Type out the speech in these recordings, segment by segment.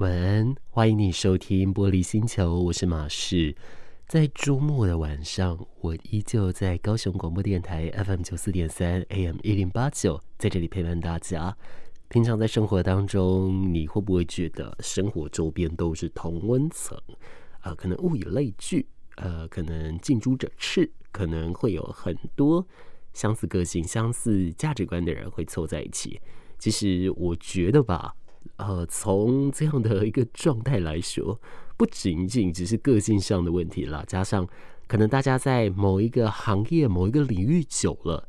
晚安，欢迎你收听玻璃星球，我是马士。在周末的晚上，我依旧在高雄广播电台 FM 九四点三 AM 一零八九，在这里陪伴大家。平常在生活当中，你会不会觉得生活周边都是同温层？啊、呃，可能物以类聚，呃，可能近朱者赤，可能会有很多相似个性、相似价值观的人会凑在一起。其实我觉得吧，呃，从这样的一个状态来说，不仅仅只是个性上的问题啦，加上可能大家在某一个行业、某一个领域久了。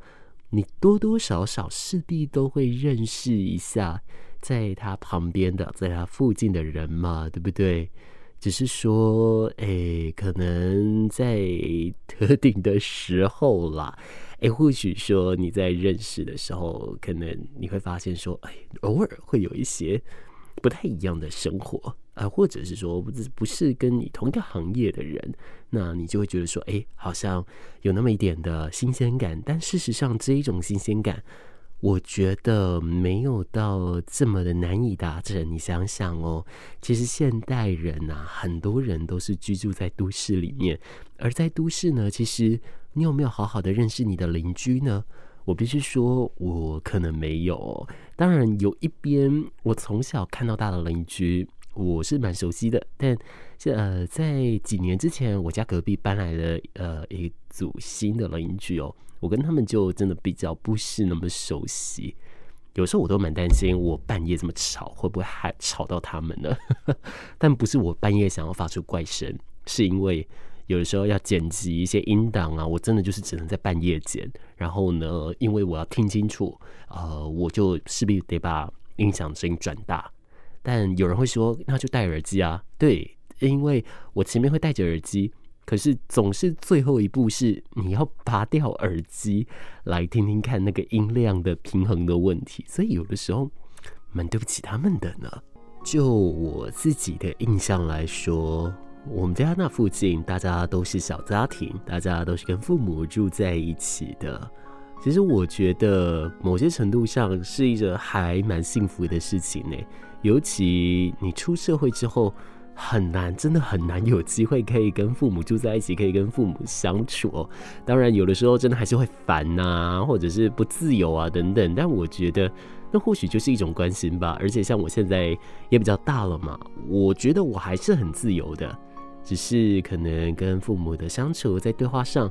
你多多少少势必都会认识一下，在他旁边的，在他附近的人嘛，对不对？只是说，哎、可能在 特定的时候啦，哎、或许说你在认识的时候，可能你会发现说，哎、偶尔会有一些不太一样的生活。啊，或者是说不是不是跟你同一个行业的人，那你就会觉得说，哎，好像有那么一点的新鲜感。但事实上，这一种新鲜感，我觉得没有到这么的难以达成。你想想哦，其实现代人啊，很多人都是居住在都市里面，而在都市呢，其实你有没有好好的认识你的邻居呢？我必须说，我可能没有。当然，有一边我从小看到大的邻居。我是蛮熟悉的，但呃，在几年之前，我家隔壁搬来了呃一组新的邻居哦，我跟他们就真的比较不是那么熟悉，有时候我都蛮担心，我半夜这么吵，会不会还吵到他们呢？但不是我半夜想要发出怪声，是因为有的时候要剪辑一些音档啊，我真的就是只能在半夜剪，然后呢，因为我要听清楚，呃，我就势必得把音响声音转大。但有人会说，那就戴耳机啊。对，因为我前面会戴着耳机，可是总是最后一步是你要拔掉耳机来听听看那个音量的平衡的问题，所以有的时候蛮对不起他们的呢。就我自己的印象来说，我们家那附近大家都是小家庭，大家都是跟父母住在一起的。其实我觉得某些程度上是一个还蛮幸福的事情呢。尤其你出社会之后，很难，真的很难有机会可以跟父母住在一起，可以跟父母相处哦。当然，有的时候真的还是会烦呐，或者是不自由啊等等。但我觉得，那或许就是一种关心吧。而且像我现在也比较大了嘛，我觉得我还是很自由的，只是可能跟父母的相处在对话上。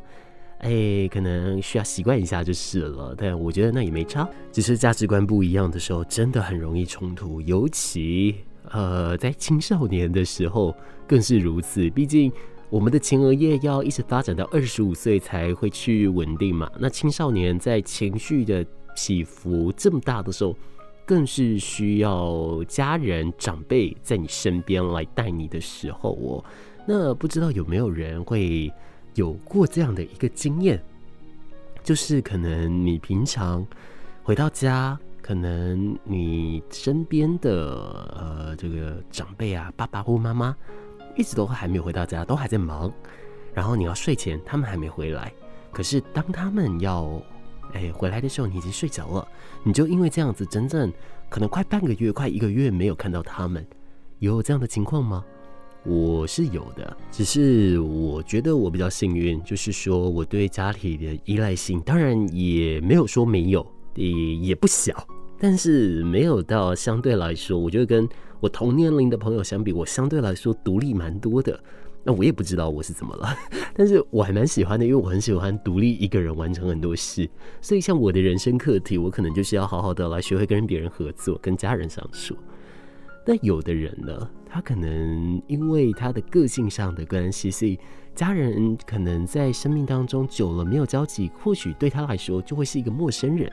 哎，可能需要习惯一下就是了，但我觉得那也没差。只是价值观不一样的时候，真的很容易冲突，尤其呃在青少年的时候更是如此。毕竟我们的前额叶要一直发展到二十五岁才会去稳定嘛。那青少年在情绪的起伏这么大的时候，更是需要家人长辈在你身边来带你的时候哦。那不知道有没有人会？有过这样的一个经验，就是可能你平常回到家，可能你身边的呃这个长辈啊，爸爸或妈妈一直都还没有回到家，都还在忙。然后你要睡前，他们还没回来。可是当他们要哎回来的时候，你已经睡着了。你就因为这样子，整整可能快半个月、快一个月没有看到他们，有这样的情况吗？我是有的，只是我觉得我比较幸运，就是说我对家里的依赖性，当然也没有说没有，也也不小，但是没有到相对来说，我觉得跟我同年龄的朋友相比，我相对来说独立蛮多的。那我也不知道我是怎么了，但是我还蛮喜欢的，因为我很喜欢独立一个人完成很多事，所以像我的人生课题，我可能就是要好好的来学会跟别人合作，跟家人相处。那有的人呢，他可能因为他的个性上的关系，所以家人可能在生命当中久了没有交集，或许对他来说就会是一个陌生人。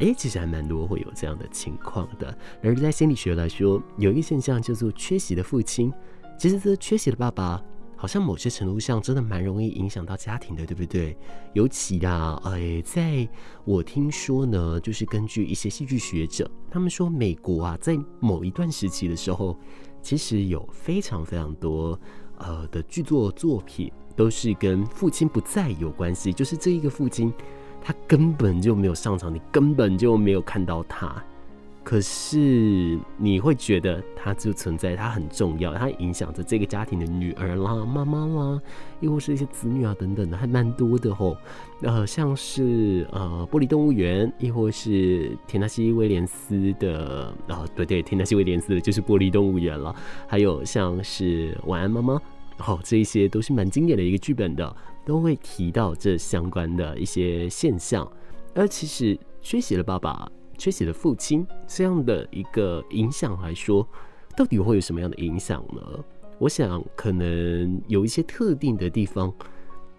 诶，其实还蛮多会有这样的情况的。而在心理学来说，有一个现象叫做缺席的父亲，其实这缺席的爸爸。好像某些程度上真的蛮容易影响到家庭的，对不对？尤其啊，哎，在我听说呢，就是根据一些戏剧学者，他们说美国啊，在某一段时期的时候，其实有非常非常多呃的剧作作品都是跟父亲不在有关系，就是这一个父亲他根本就没有上场，你根本就没有看到他。可是你会觉得它就存在，它很重要，它影响着这个家庭的女儿啦、妈妈啦，又或是一些子女啊等等的，还蛮多的吼。呃，像是呃玻璃动物园，亦或是田纳西威廉斯的啊、呃，对对，田纳西威廉斯的就是玻璃动物园了。还有像是晚安妈妈，哦，这一些都是蛮经典的一个剧本的，都会提到这相关的一些现象。而其实缺席了爸爸。缺席的父亲这样的一个影响来说，到底会有什么样的影响呢？我想可能有一些特定的地方，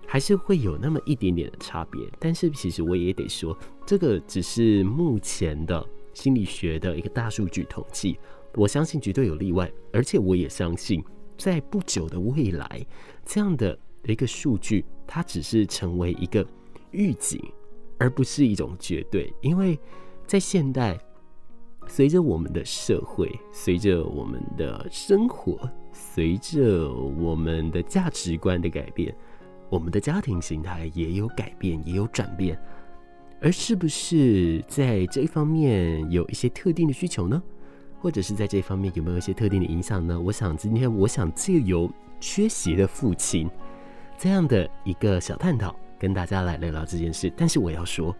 还是会有那么一点点的差别。但是其实我也得说，这个只是目前的心理学的一个大数据统计，我相信绝对有例外。而且我也相信，在不久的未来，这样的一个数据，它只是成为一个预警，而不是一种绝对，因为。在现代，随着我们的社会，随着我们的生活，随着我们的价值观的改变，我们的家庭形态也有改变，也有转变。而是不是在这一方面有一些特定的需求呢？或者是在这方面有没有一些特定的影响呢？我想今天我想借由缺席的父亲这样的一个小探讨，跟大家来聊聊这件事。但是我要说，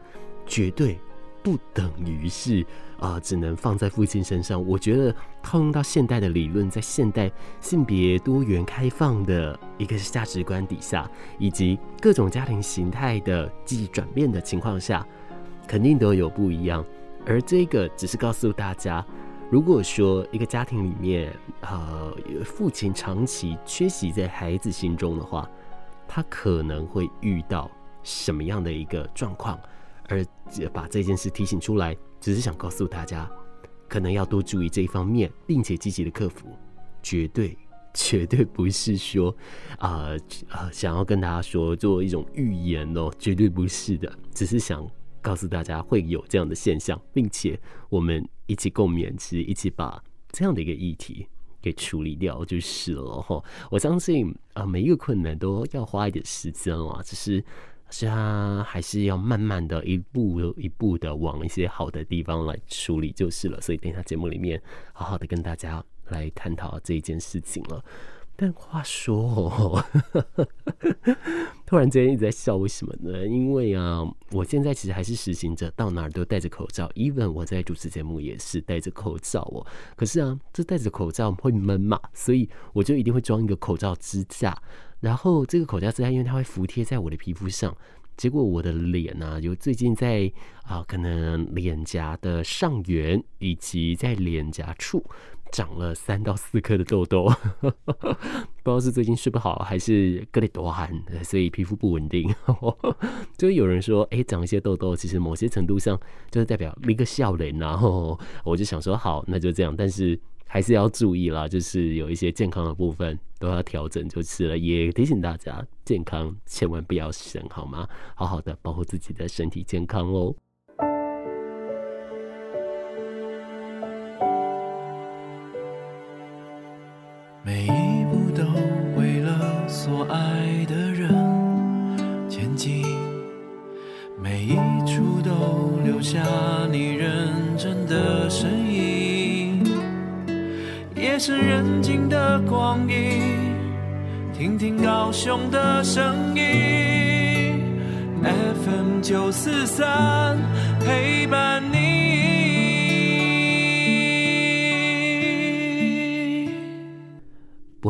绝对。不等于是啊、只能放在父亲身上。我觉得套用到现代的理论，在现代性别多元开放的一个价值观底下，以及各种家庭形态的记忆转变的情况下，肯定都有不一样。而这个只是告诉大家，如果说一个家庭里面，呃，父亲长期缺席在孩子心中的话，他可能会遇到什么样的一个状况？而把这件事提醒出来，只是想告诉大家，可能要多注意这一方面，并且积极的克服。绝对，绝对不是说啊啊、想要跟大家说做一种预言哦，绝对不是的，只是想告诉大家会有这样的现象，并且我们一起共勉其实，一起把这样的一个议题给处理掉就是了哈。我相信啊、每一个困难都要花一点时间啊，只是。是啊还是要慢慢的一步一步的往一些好的地方来处理就是了，所以等一下节目里面好好的跟大家来探讨这一件事情了。但话说哦，突然之间一直在笑，为什么呢？因为啊，我现在其实还是实行者到哪儿都戴着口罩，even 我在主持节目也是戴着口罩哦。可是啊，这戴着口罩会闷嘛，所以我就一定会装一个口罩支架。然后这个口罩支架，因为它会服贴在我的皮肤上，结果我的脸呢、啊，就最近在啊，可能脸颊的上缘以及在脸颊处长了三到四颗的痘痘，不知道是最近睡不好还是隔里多汗，所以皮肤不稳定。就有人说，哎，长一些痘痘，其实某些程度上就是代表一个笑脸，然 后我就想说，好，那就这样，但是。还是要注意啦，就是有一些健康的部分都要调整就是了。也提醒大家，健康千万不要省，好吗？好好的保护自己的身体健康哦。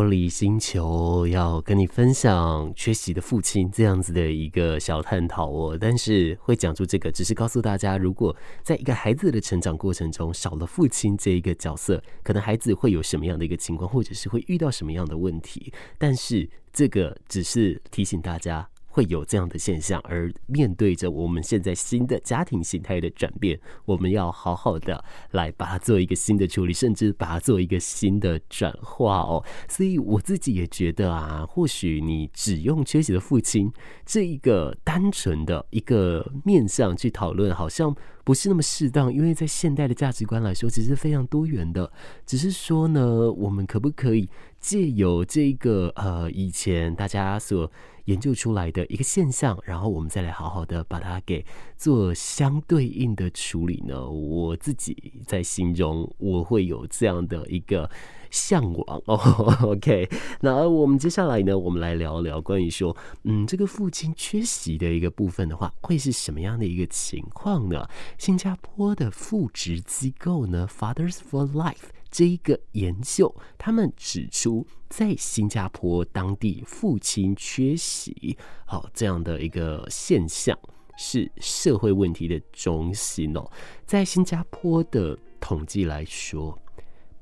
玻璃星球要跟你分享缺席的父亲这样子的一个小探讨哦，但是会讲出这个，只是告诉大家，如果在一个孩子的成长过程中少了父亲这一个角色，可能孩子会有什么样的一个情况，或者是会遇到什么样的问题。但是这个只是提醒大家。会有这样的现象，而面对着我们现在新的家庭形态的转变，我们要好好的来把它做一个新的处理，甚至把它做一个新的转化哦。所以我自己也觉得啊，或许你只用缺席的父亲这一个单纯的一个面向去讨论，好像不是那么适当，因为在现代的价值观来说，其实是非常多元的。只是说呢，我们可不可以借由这个呃以前大家所研究出来的一个现象，然后我们再来好好的把它给做相对应的处理呢？我自己在心中我会有这样的一个向往哦。OK，那我们接下来呢，我们来聊聊关于说，嗯，这个父亲缺席的一个部分的话，会是什么样的一个情况呢？新加坡的父职机构呢，Fathers for Life。这一个研究，他们指出，在新加坡当地父亲缺席，好这样的一个现象是社会问题的中心哦。在新加坡的统计来说，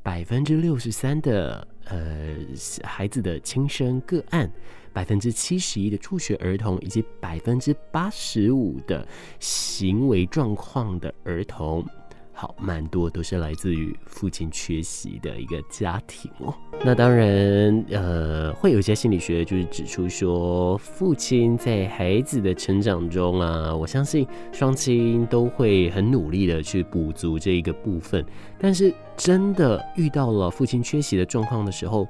百分之六十三的呃孩子的亲生个案，百分之七十一的辍学儿童，以及百分之八十五的行为状况的儿童。好，蛮多都是来自于父亲缺席的一个家庭哦。那当然，呃，会有一些心理学就是指出说，父亲在孩子的成长中啊，我相信双亲都会很努力的去补足这一个部分。但是，真的遇到了父亲缺席的状况的时候，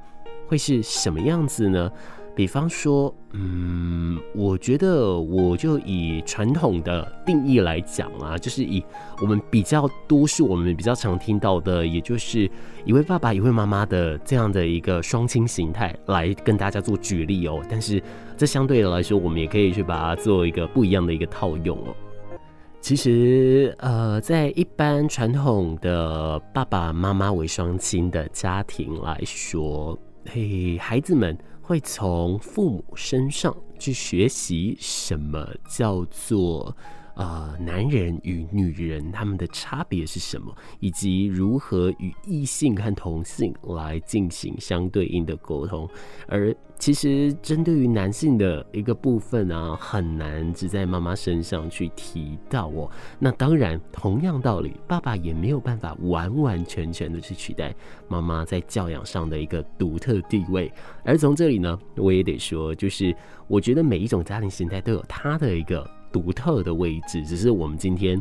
会是什么样子呢？比方说，嗯，我觉得我就以传统的定义来讲啊，就是以我们比较多数我们比较常听到的，也就是一位爸爸一位妈妈的这样的一个双亲形态来跟大家做举例哦。但是这相对的来说，我们也可以去把它做一个不一样的一个套用哦。其实，呃，在一般传统的爸爸妈妈为双亲的家庭来说，嘿，孩子们。会从父母身上去学习什么叫做。呃，男人与女人他们的差别是什么，以及如何与异性和同性来进行相对应的沟通？而其实针对于男性的一个部分啊，很难只在妈妈身上去提到哦。那当然，同样道理，爸爸也没有办法完完全全的去取代妈妈在教养上的一个独特地位。而从这里呢，我也得说，就是我觉得每一种家庭形态都有它的一个。独特的位置，只是我们今天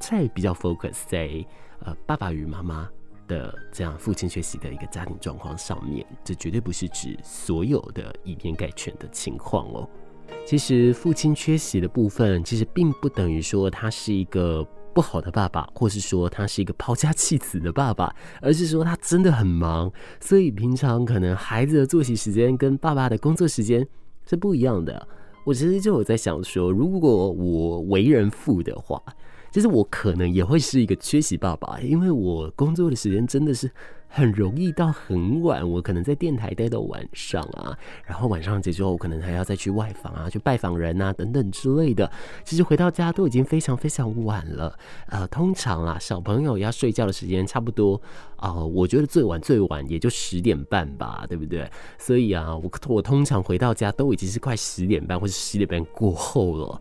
在比较 focus 在呃爸爸与妈妈的这样父亲缺席的一个家庭状况上面，这绝对不是指所有的以偏概全的情况哦。其实父亲缺席的部分，其实并不等于说他是一个不好的爸爸，或是说他是一个抛家弃子的爸爸，而是说他真的很忙，所以平常可能孩子的作息时间跟爸爸的工作时间是不一样的。我其实就有在想说，如果我为人父的话，其实我可能也会是一个缺席爸爸，因为我工作的时间真的是。很容易到很晚，我可能在电台待到晚上啊，然后晚上结束后，我可能还要再去外访啊，去拜访人啊等等之类的。其实回到家都已经非常非常晚了。呃，通常啊，小朋友要睡觉的时间差不多啊，呃，我觉得最晚最晚也就十点半吧，对不对？所以啊，我我通常回到家都已经是快十点半或者十点半过后了，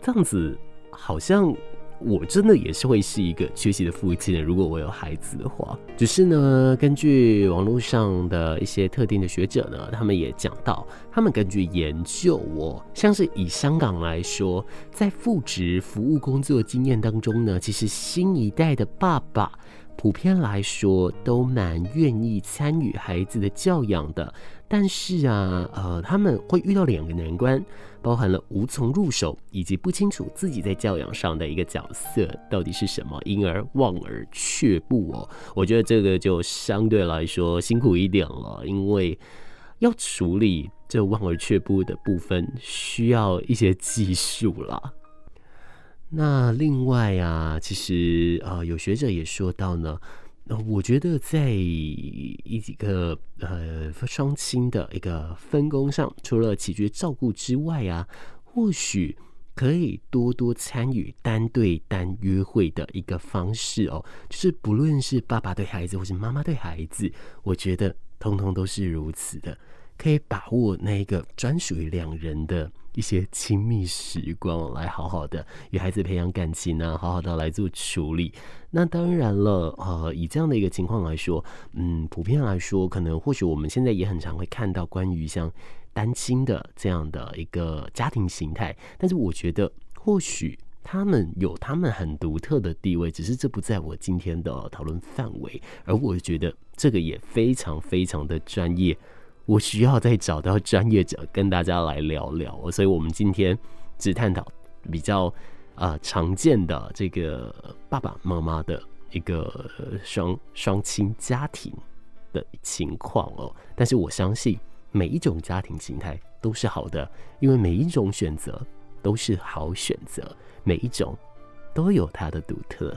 这样子好像。我真的也是会是一个缺席的父亲，如果我有孩子的话。只是呢，根据网络上的一些特定的学者呢，他们也讲到，他们根据研究，哦，像是以香港来说，在副职服务工作经验当中呢，其实新一代的爸爸普遍来说都蛮愿意参与孩子的教养的。但是啊，呃，他们会遇到两个难关。包含了无从入手，以及不清楚自己在教养上的一个角色到底是什么，因而望而却步哦。我觉得这个就相对来说辛苦一点了，因为要处理这望而却步的部分，需要一些技术啦。那另外啊，其实呃，有学者也说到呢。我觉得在一几个呃双亲的一个分工上，除了解决照顾之外啊，或许可以多多参与单对单约会的一个方式哦。就是不论是爸爸对孩子，或是妈妈对孩子，我觉得通通都是如此的，可以把握那一个专属于两人的。一些亲密时光，来好好的与孩子培养感情呢、啊，好好的来做处理。那当然了，呃，以这样的一个情况来说，嗯，普遍来说，可能或许我们现在也很常会看到关于像单亲的这样的一个家庭形态。但是我觉得，或许他们有他们很独特的地位，只是这不在我今天的讨论范围。而我觉得这个也非常非常的专业。我需要再找到专业者跟大家来聊聊，所以我们今天只探讨比较呃常见的这个爸爸妈妈的一个双双亲家庭的情况哦。但是我相信每一种家庭形态都是好的，因为每一种选择都是好选择，每一种都有它的独特。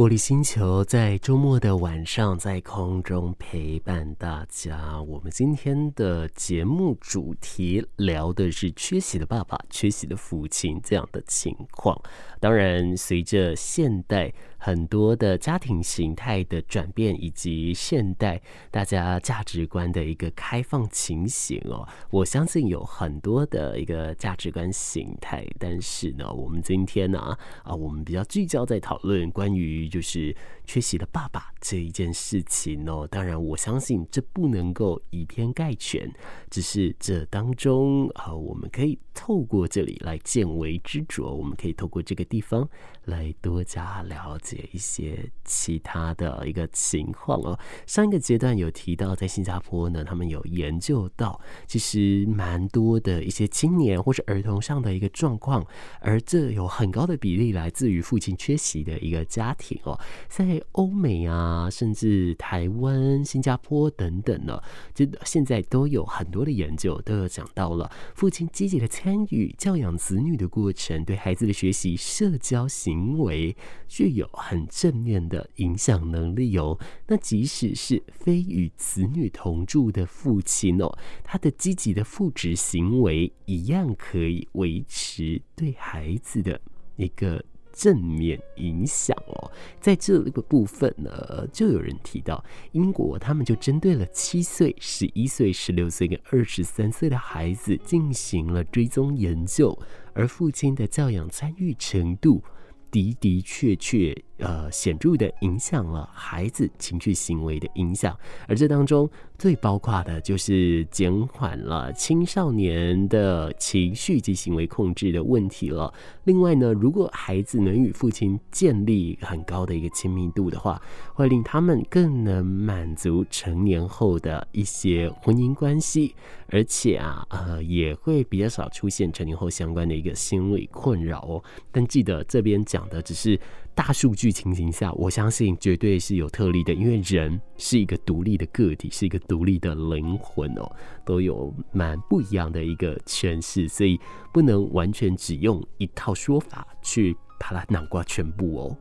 玻璃星球在周末的晚上在空中陪伴大家。我们今天的节目主题聊的是缺席的爸爸、缺席的父亲这样的情况。当然，随着现代很多的家庭形态的转变，以及现代大家价值观的一个开放情形哦，我相信有很多的一个价值观形态。但是呢，我们今天呢啊，我们比较聚焦在讨论关于就是缺席的爸爸这一件事情哦。当然，我相信这不能够以偏概全，只是这当中啊，我们可以透过这里来见微知著，我们可以透过这个。地方来多加了解一些其他的一个情况哦。上一个阶段有提到，在新加坡呢，他们有研究到，其实蛮多的一些青年或是儿童上的一个状况，而这有很高的比例来自于父亲缺席的一个家庭哦。在欧美啊，甚至台湾、新加坡等等呢，就现在都有很多的研究都有讲到了，父亲积极的参与教养子女的过程，对孩子的学习。社交行行为具有很正面的影响能力哦。那即使是非与子女同住的父亲哦，他的积极的父职行为一样可以维持对孩子的一个正面影响哦。在这个部分呢，就有人提到，英国他们就针对了七岁、十一岁、十六岁跟二十三岁的孩子进行了追踪研究。而父亲的教养参与程度的的确确，呃，显著的影响了孩子情绪行为的影响，而这当中最包括的就是减缓了青少年的情绪及行为控制的问题了。另外呢，如果孩子能与父亲建立很高的一个亲密度的话，会令他们更能满足成年后的一些婚姻关系，而且啊，呃，也会比较少出现成年后相关的一个心理困扰哦。但记得这边讲的只是。大数据情形下，我相信绝对是有特例的，因为人是一个独立的个体，是一个独立的灵魂哦，都有蛮不一样的一个诠释，所以不能完全只用一套说法去把它囊括全部哦。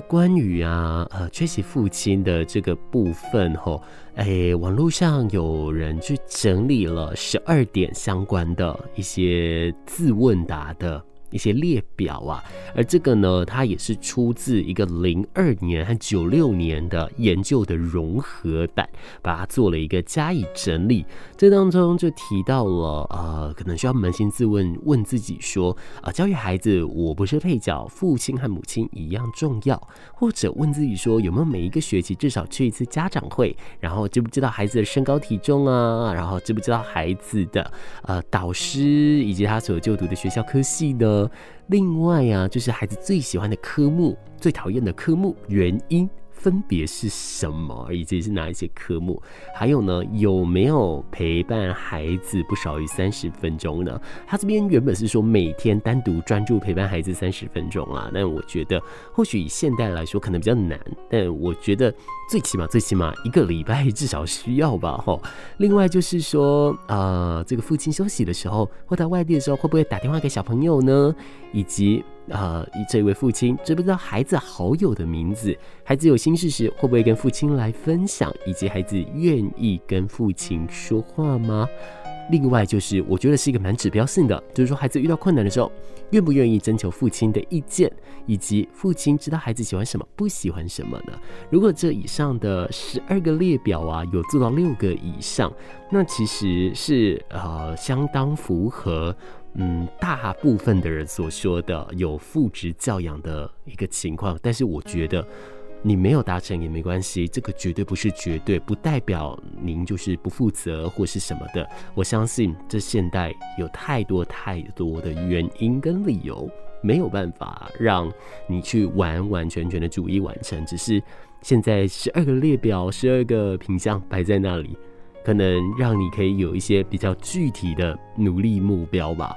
关于啊，呃，缺席父亲的这个部分，吼，哎，网络上有人去整理了十二点相关的一些自问答的。一些列表啊，而这个呢，它也是出自一个零二年和九六年的研究的融合版，把它做了一个加以整理。这当中就提到了，呃，可能需要扪心自问，问自己说，啊、呃，教育孩子，我不是配角，父亲和母亲一样重要，或者问自己说，有没有每一个学期至少去一次家长会，然后知不知道孩子的身高体重啊，然后知不知道孩子的呃导师以及他所就读的学校科系呢？另外啊，就是孩子最喜欢的科目，最讨厌的科目，原因。分别是什么，以及是哪一些科目？还有呢，有没有陪伴孩子不少于三十分钟呢？他这边原本是说每天单独专注陪伴孩子三十分钟啊，但我觉得或许以现代来说可能比较难，但我觉得最起码最起码一个礼拜至少需要吧，吼。另外就是说，呃，这个父亲休息的时候或在外地的时候，会不会打电话给小朋友呢？以及。呃，这位父亲知不知道孩子好友的名字？孩子有心事时会不会跟父亲来分享？以及孩子愿意跟父亲说话吗？另外就是，我觉得是一个蛮指标性的，就是说孩子遇到困难的时候，愿不愿意征求父亲的意见，以及父亲知道孩子喜欢什么、不喜欢什么呢？如果这以上的十二个列表啊，有做到六个以上，那其实是呃相当符合嗯大部分的人所说的有父职教养的一个情况。但是我觉得。你没有达成也没关系，这个绝对不是绝对，不代表您就是不负责或是什么的。我相信这现代有太多太多的原因跟理由，没有办法让你去完完全全的逐一完成。只是现在十二个列表、十二个品项摆在那里，可能让你可以有一些比较具体的努力目标吧。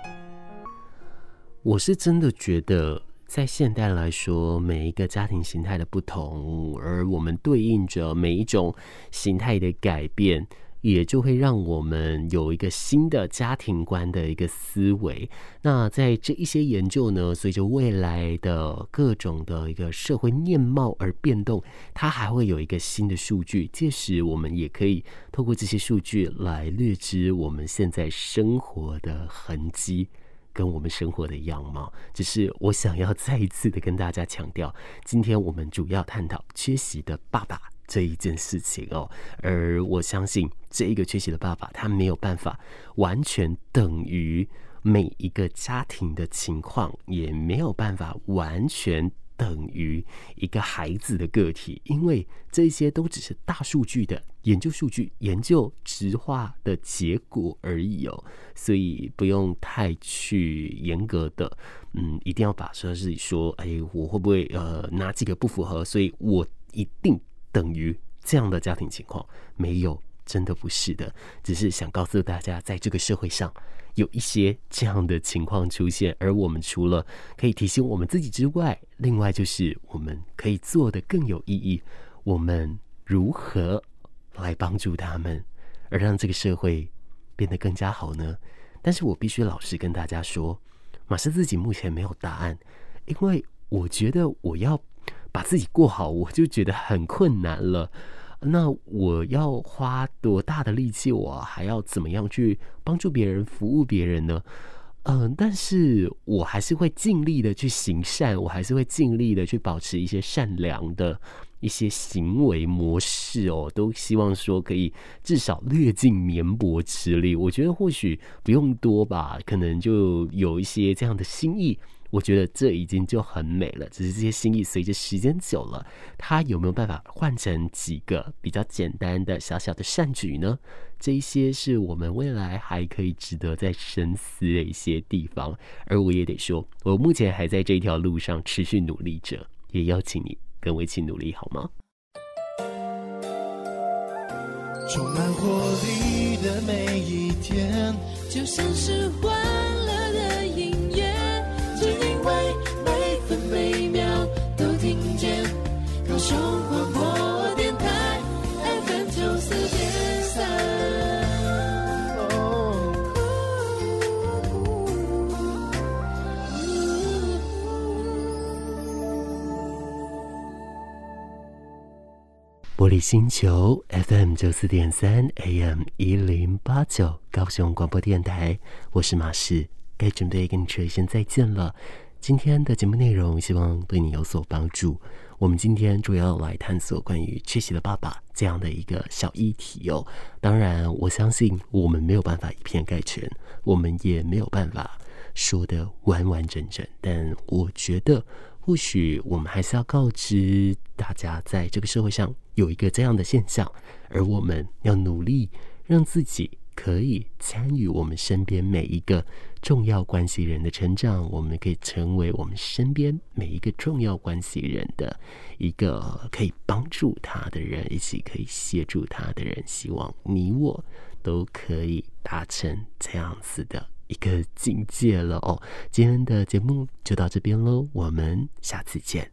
我是真的觉得。在现代来说，每一个家庭形态的不同，而我们对应着每一种形态的改变，也就会让我们有一个新的家庭观的一个思维。那在这一些研究呢，随着未来的各种的一个社会面貌而变动，它还会有一个新的数据。届时，我们也可以透过这些数据来略知我们现在生活的痕迹。跟我们生活的样貌，只是我想要再一次的跟大家强调，今天我们主要探讨缺席的爸爸这一件事情哦。而我相信，这一个缺席的爸爸，他没有办法完全等于每一个家庭的情况，也没有办法完全。等于一个孩子的个体，因为这些都只是大数据的研究数据、研究质化的结果而已哦，所以不用太去严格的，嗯，一定要把说自己说，哎，我会不会呃哪几个不符合，所以我一定等于这样的家庭情况，没有，真的不是的，只是想告诉大家，在这个社会上。有一些这样的情况出现，而我们除了可以提醒我们自己之外，另外就是我们可以做得更有意义。我们如何来帮助他们，而让这个社会变得更加好呢？但是我必须老实跟大家说，马斯自己目前没有答案，因为我觉得我要把自己过好，我就觉得很困难了。那我要花多大的力气？我还要怎么样去帮助别人、服务别人呢？嗯、但是我还是会尽力的去行善，我还是会尽力的去保持一些善良的一些行为模式哦。都希望说可以至少略尽绵薄之力。我觉得或许不用多吧，可能就有一些这样的心意。我觉得这已经就很美了，只是这些心意随着时间久了，它有没有办法换成几个比较简单的小小的善举呢？这一些是我们未来还可以值得再深思的一些地方。而我也得说，我目前还在这条路上持续努力着，也邀请你跟我一起努力，好吗？充满活力的每一天，就像是玻璃星球 FM 九四点三 AM 一零八九高雄广播电台，我是马士，该准备跟你说一声再见了。今天的节目内容希望对你有所帮助。我们今天主要来探索关于缺席的爸爸这样的一个小议题哦。当然，我相信我们没有办法以偏概全，我们也没有办法说得完完整整，但我觉得。或许我们还是要告知大家，在这个社会上有一个这样的现象，而我们要努力让自己可以参与我们身边每一个重要关系人的成长，我们可以成为我们身边每一个重要关系人的一个可以帮助他的人，一起可以协助他的人。希望你我都可以达成这样子的。一个境界了哦，今天的节目就到这边喽，我们下次见。